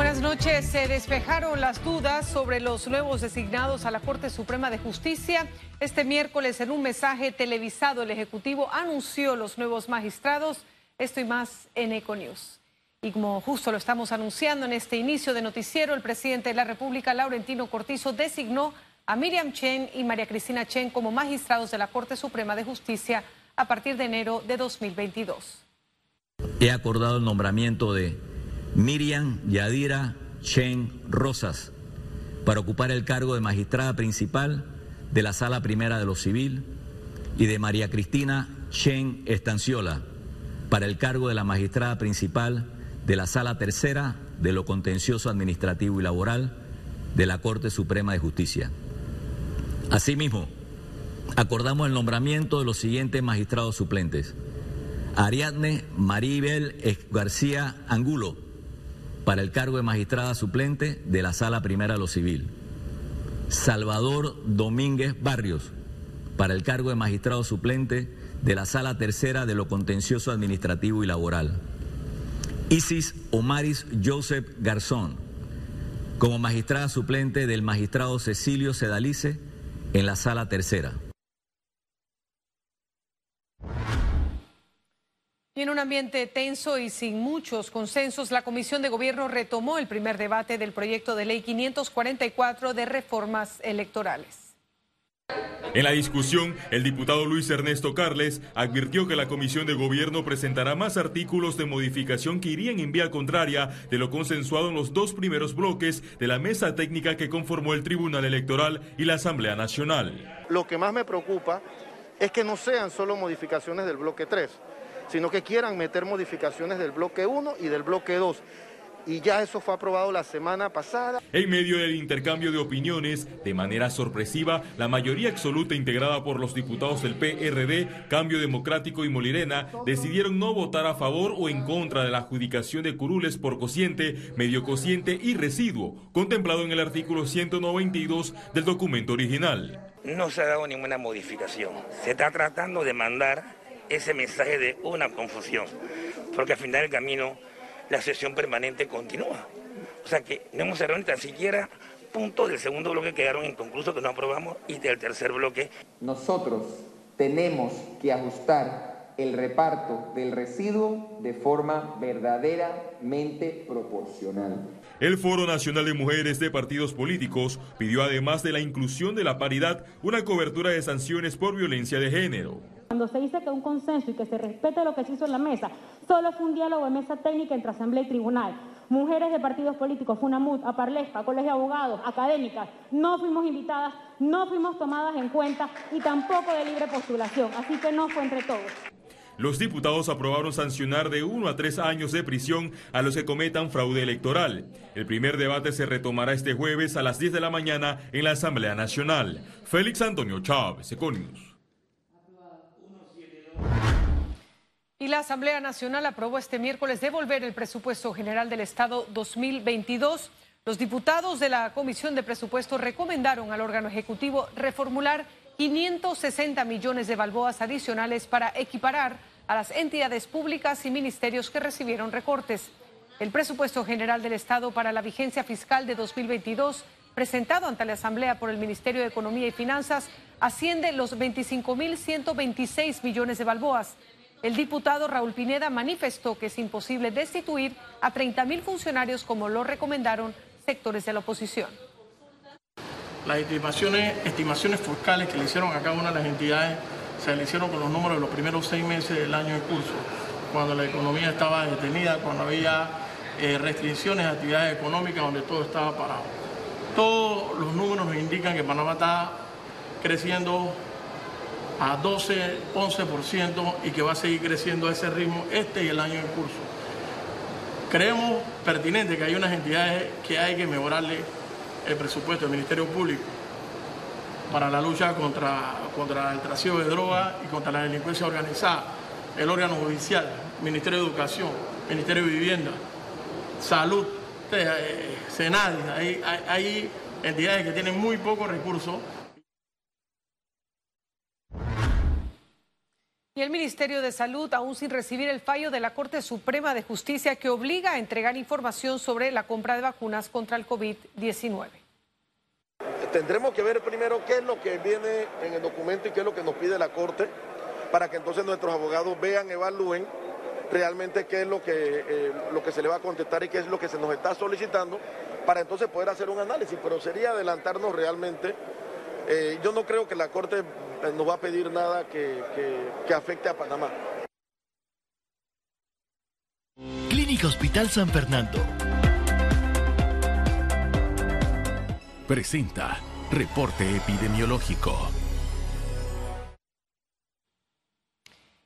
Buenas noches. Se despejaron las dudas sobre los nuevos designados a la Corte Suprema de Justicia. Este miércoles, en un mensaje televisado, el Ejecutivo anunció los nuevos magistrados. Esto y más en Econews. Y como justo lo estamos anunciando en este inicio de noticiero, el presidente de la República, Laurentino Cortizo, designó a Miriam Chen y María Cristina Chen como magistrados de la Corte Suprema de Justicia a partir de enero de 2022. He acordado el nombramiento de Miriam Yadira Chen Rosas para ocupar el cargo de magistrada principal de la Sala Primera de lo Civil y de María Cristina Chen Estanciola para el cargo de la magistrada principal de la Sala Tercera de lo Contencioso Administrativo y Laboral de la Corte Suprema de Justicia. Asimismo, acordamos el nombramiento de los siguientes magistrados suplentes. Ariadne Maribel García Angulo para el cargo de magistrada suplente de la Sala Primera de lo Civil. Salvador Domínguez Barrios para el cargo de magistrado suplente de la Sala Tercera de lo Contencioso Administrativo y Laboral. Isis Omaris Joseph Garzón como magistrada suplente del magistrado Cecilio Sedalice en la Sala Tercera. Y en un ambiente tenso y sin muchos consensos, la Comisión de Gobierno retomó el primer debate del proyecto de ley 544 de reformas electorales. En la discusión, el diputado Luis Ernesto Carles advirtió que la Comisión de Gobierno presentará más artículos de modificación que irían en vía contraria de lo consensuado en los dos primeros bloques de la mesa técnica que conformó el Tribunal Electoral y la Asamblea Nacional. Lo que más me preocupa es que no sean solo modificaciones del bloque 3 sino que quieran meter modificaciones del bloque 1 y del bloque 2 y ya eso fue aprobado la semana pasada. En medio del intercambio de opiniones, de manera sorpresiva, la mayoría absoluta integrada por los diputados del PRD, Cambio Democrático y Molirena decidieron no votar a favor o en contra de la adjudicación de curules por cociente, medio cociente y residuo, contemplado en el artículo 192 del documento original. No se ha dado ninguna modificación. Se está tratando de mandar ese mensaje de una confusión, porque al final del camino la sesión permanente continúa. O sea que no hemos cerrado ni tan siquiera puntos del segundo bloque quedaron inconclusos que no aprobamos y del tercer bloque. Nosotros tenemos que ajustar el reparto del residuo de forma verdaderamente proporcional. El Foro Nacional de Mujeres de Partidos Políticos pidió además de la inclusión de la paridad una cobertura de sanciones por violencia de género. Cuando se dice que un consenso y que se respete lo que se hizo en la mesa, solo fue un diálogo de mesa técnica entre Asamblea y Tribunal. Mujeres de partidos políticos, FUNAMUD, APARLESPA, Colegio de Abogados, académicas, no fuimos invitadas, no fuimos tomadas en cuenta y tampoco de libre postulación. Así que no fue entre todos. Los diputados aprobaron sancionar de uno a tres años de prisión a los que cometan fraude electoral. El primer debate se retomará este jueves a las 10 de la mañana en la Asamblea Nacional. Félix Antonio Chávez, Econius. Y la Asamblea Nacional aprobó este miércoles devolver el presupuesto general del Estado 2022. Los diputados de la Comisión de Presupuesto recomendaron al órgano ejecutivo reformular 560 millones de balboas adicionales para equiparar a las entidades públicas y ministerios que recibieron recortes. El presupuesto general del Estado para la vigencia fiscal de 2022, presentado ante la Asamblea por el Ministerio de Economía y Finanzas, asciende los 25.126 millones de balboas. El diputado Raúl Pineda manifestó que es imposible destituir a 30 mil funcionarios como lo recomendaron sectores de la oposición. Las estimaciones, fiscales que le hicieron a cada una de las entidades se le hicieron con los números de los primeros seis meses del año en curso, cuando la economía estaba detenida, cuando había eh, restricciones de actividades económicas, donde todo estaba parado. Todos los números nos indican que Panamá está creciendo a 12, 11% y que va a seguir creciendo a ese ritmo este y el año en curso. Creemos pertinente que hay unas entidades que hay que mejorarle el presupuesto del Ministerio Público para la lucha contra, contra el trasiego de drogas y contra la delincuencia organizada, el órgano judicial, Ministerio de Educación, Ministerio de Vivienda, Salud, eh, Senadi, hay, hay entidades que tienen muy pocos recursos Y el Ministerio de Salud, aún sin recibir el fallo de la Corte Suprema de Justicia que obliga a entregar información sobre la compra de vacunas contra el COVID-19. Tendremos que ver primero qué es lo que viene en el documento y qué es lo que nos pide la Corte para que entonces nuestros abogados vean, evalúen realmente qué es lo que, eh, lo que se le va a contestar y qué es lo que se nos está solicitando para entonces poder hacer un análisis, pero sería adelantarnos realmente. Eh, yo no creo que la Corte eh, nos va a pedir nada que, que afecte a Panamá. Clínica Hospital San Fernando. Presenta Reporte Epidemiológico.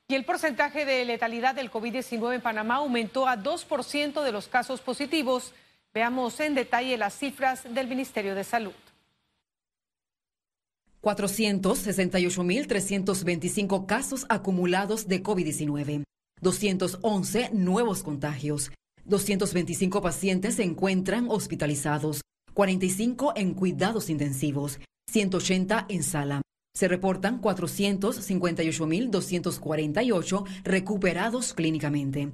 Y el porcentaje de letalidad del COVID-19 en Panamá aumentó a 2% de los casos positivos. Veamos en detalle las cifras del Ministerio de Salud. 468.325 casos acumulados de COVID-19, 211 nuevos contagios, 225 pacientes se encuentran hospitalizados, 45 en cuidados intensivos, 180 en sala. Se reportan 458.248 recuperados clínicamente.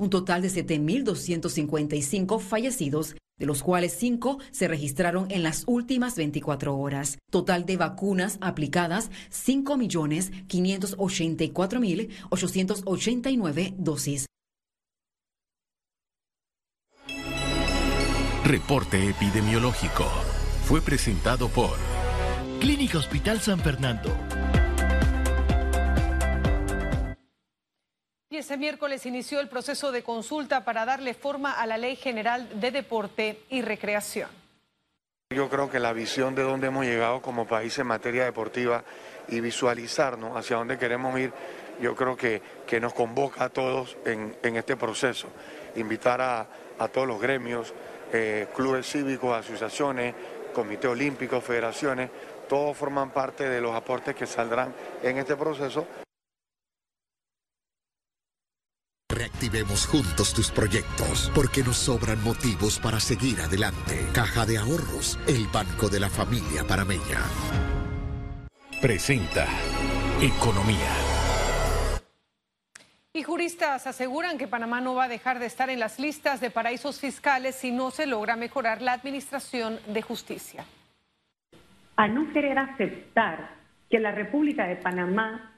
Un total de 7.255 fallecidos, de los cuales 5 se registraron en las últimas 24 horas. Total de vacunas aplicadas 5.584.889 dosis. Reporte epidemiológico. Fue presentado por Clínica Hospital San Fernando. Y ese miércoles inició el proceso de consulta para darle forma a la Ley General de Deporte y Recreación. Yo creo que la visión de dónde hemos llegado como país en materia deportiva y visualizarnos hacia dónde queremos ir, yo creo que, que nos convoca a todos en, en este proceso. Invitar a, a todos los gremios, eh, clubes cívicos, asociaciones, comité olímpico, federaciones, todos forman parte de los aportes que saldrán en este proceso Reactivemos juntos tus proyectos, porque nos sobran motivos para seguir adelante. Caja de Ahorros, el banco de la familia parameña. Presenta Economía. Y juristas aseguran que Panamá no va a dejar de estar en las listas de paraísos fiscales si no se logra mejorar la administración de justicia. A no querer aceptar que la República de Panamá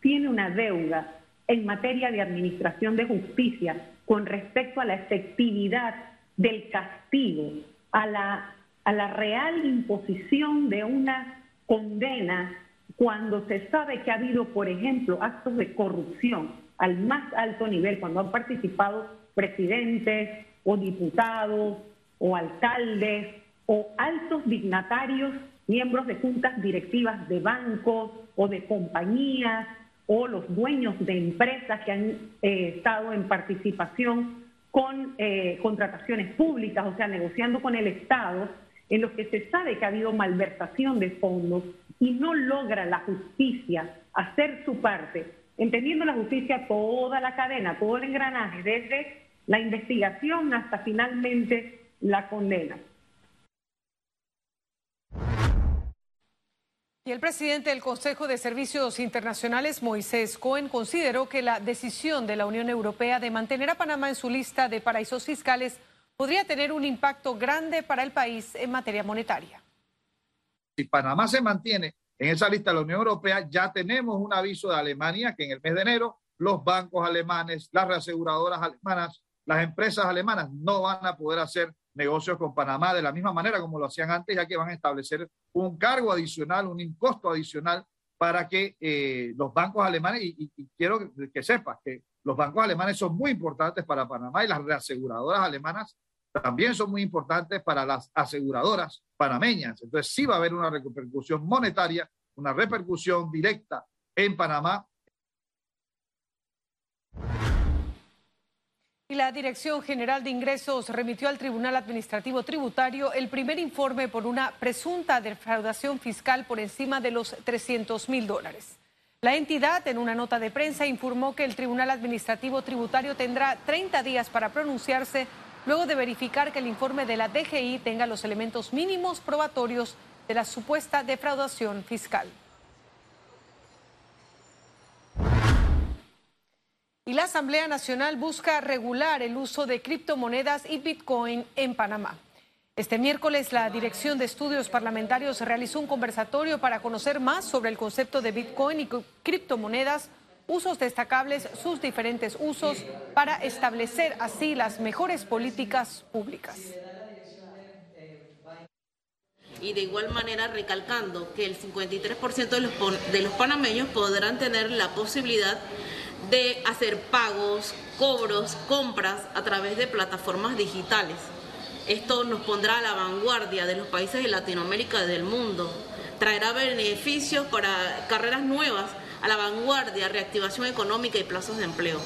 tiene una deuda en materia de administración de justicia con respecto a la efectividad del castigo, a la, a la real imposición de una condena cuando se sabe que ha habido, por ejemplo, actos de corrupción al más alto nivel, cuando han participado presidentes o diputados o alcaldes o altos dignatarios, miembros de juntas directivas de bancos o de compañías o los dueños de empresas que han eh, estado en participación con eh, contrataciones públicas, o sea, negociando con el Estado, en los que se sabe que ha habido malversación de fondos y no logra la justicia hacer su parte, entendiendo la justicia toda la cadena, todo el engranaje, desde la investigación hasta finalmente la condena. Y el presidente del Consejo de Servicios Internacionales, Moisés Cohen, consideró que la decisión de la Unión Europea de mantener a Panamá en su lista de paraísos fiscales podría tener un impacto grande para el país en materia monetaria. Si Panamá se mantiene en esa lista de la Unión Europea, ya tenemos un aviso de Alemania que en el mes de enero los bancos alemanes, las reaseguradoras alemanas, las empresas alemanas no van a poder hacer negocios con Panamá de la misma manera como lo hacían antes, ya que van a establecer un cargo adicional, un impuesto adicional para que eh, los bancos alemanes, y, quiero que, sepas que los bancos alemanes son muy importantes para Panamá y las reaseguradoras alemanas también son muy importantes para las aseguradoras panameñas. Entonces sí va a haber una repercusión monetaria, una repercusión directa en Panamá Y la Dirección General de Ingresos remitió al Tribunal Administrativo Tributario el primer informe por una presunta defraudación fiscal por encima de los 300 mil dólares. La entidad, en una nota de prensa, informó que el Tribunal Administrativo Tributario tendrá 30 días para pronunciarse luego de verificar que el informe de la DGI tenga los elementos mínimos probatorios de la supuesta defraudación fiscal. Y la Asamblea Nacional busca regular el uso de criptomonedas y Bitcoin en Panamá. Este miércoles la Dirección de Estudios Parlamentarios realizó un conversatorio para conocer más sobre el concepto de Bitcoin y criptomonedas, usos destacables, sus diferentes usos, para establecer así las mejores políticas públicas y de igual manera recalcando que el 53% de los, de los panameños podrán tener la posibilidad de hacer pagos, cobros, compras a través de plataformas digitales. Esto nos pondrá a la vanguardia de los países de Latinoamérica y del mundo. Traerá beneficios para carreras nuevas, a la vanguardia, reactivación económica y plazos de empleo.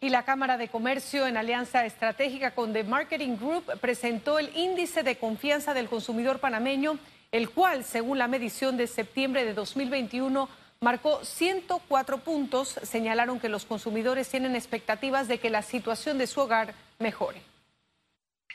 Y la Cámara de Comercio, en alianza estratégica con The Marketing Group, presentó el índice de confianza del consumidor panameño, el cual, según la medición de septiembre de 2021, marcó 104 puntos. Señalaron que los consumidores tienen expectativas de que la situación de su hogar mejore.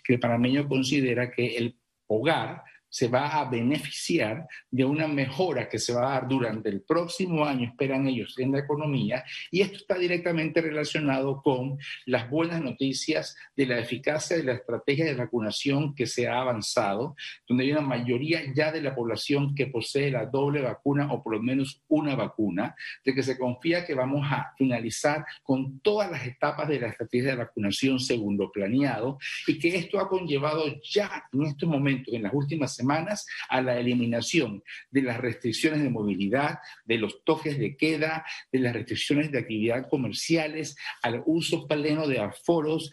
Que el panameño considera que el hogar se va a beneficiar de una mejora que se va a dar durante el próximo año, esperan ellos, en la economía, y esto está directamente relacionado con las buenas noticias de la eficacia de la estrategia de vacunación que se ha avanzado, donde hay una mayoría ya de la población que posee la doble vacuna o por lo menos una vacuna, de que se confía que vamos a finalizar con todas las etapas de la estrategia de vacunación según lo planeado, y que esto ha conllevado ya en estos momentos, en las últimas semanas, a la eliminación de las restricciones de movilidad, de los toques de queda, de las restricciones de actividad comerciales, al uso pleno de aforos.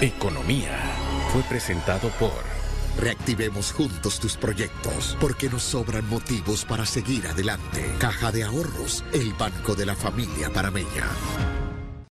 Economía fue presentado por... Reactivemos juntos tus proyectos, porque nos sobran motivos para seguir adelante. Caja de Ahorros, el banco de la familia parameña.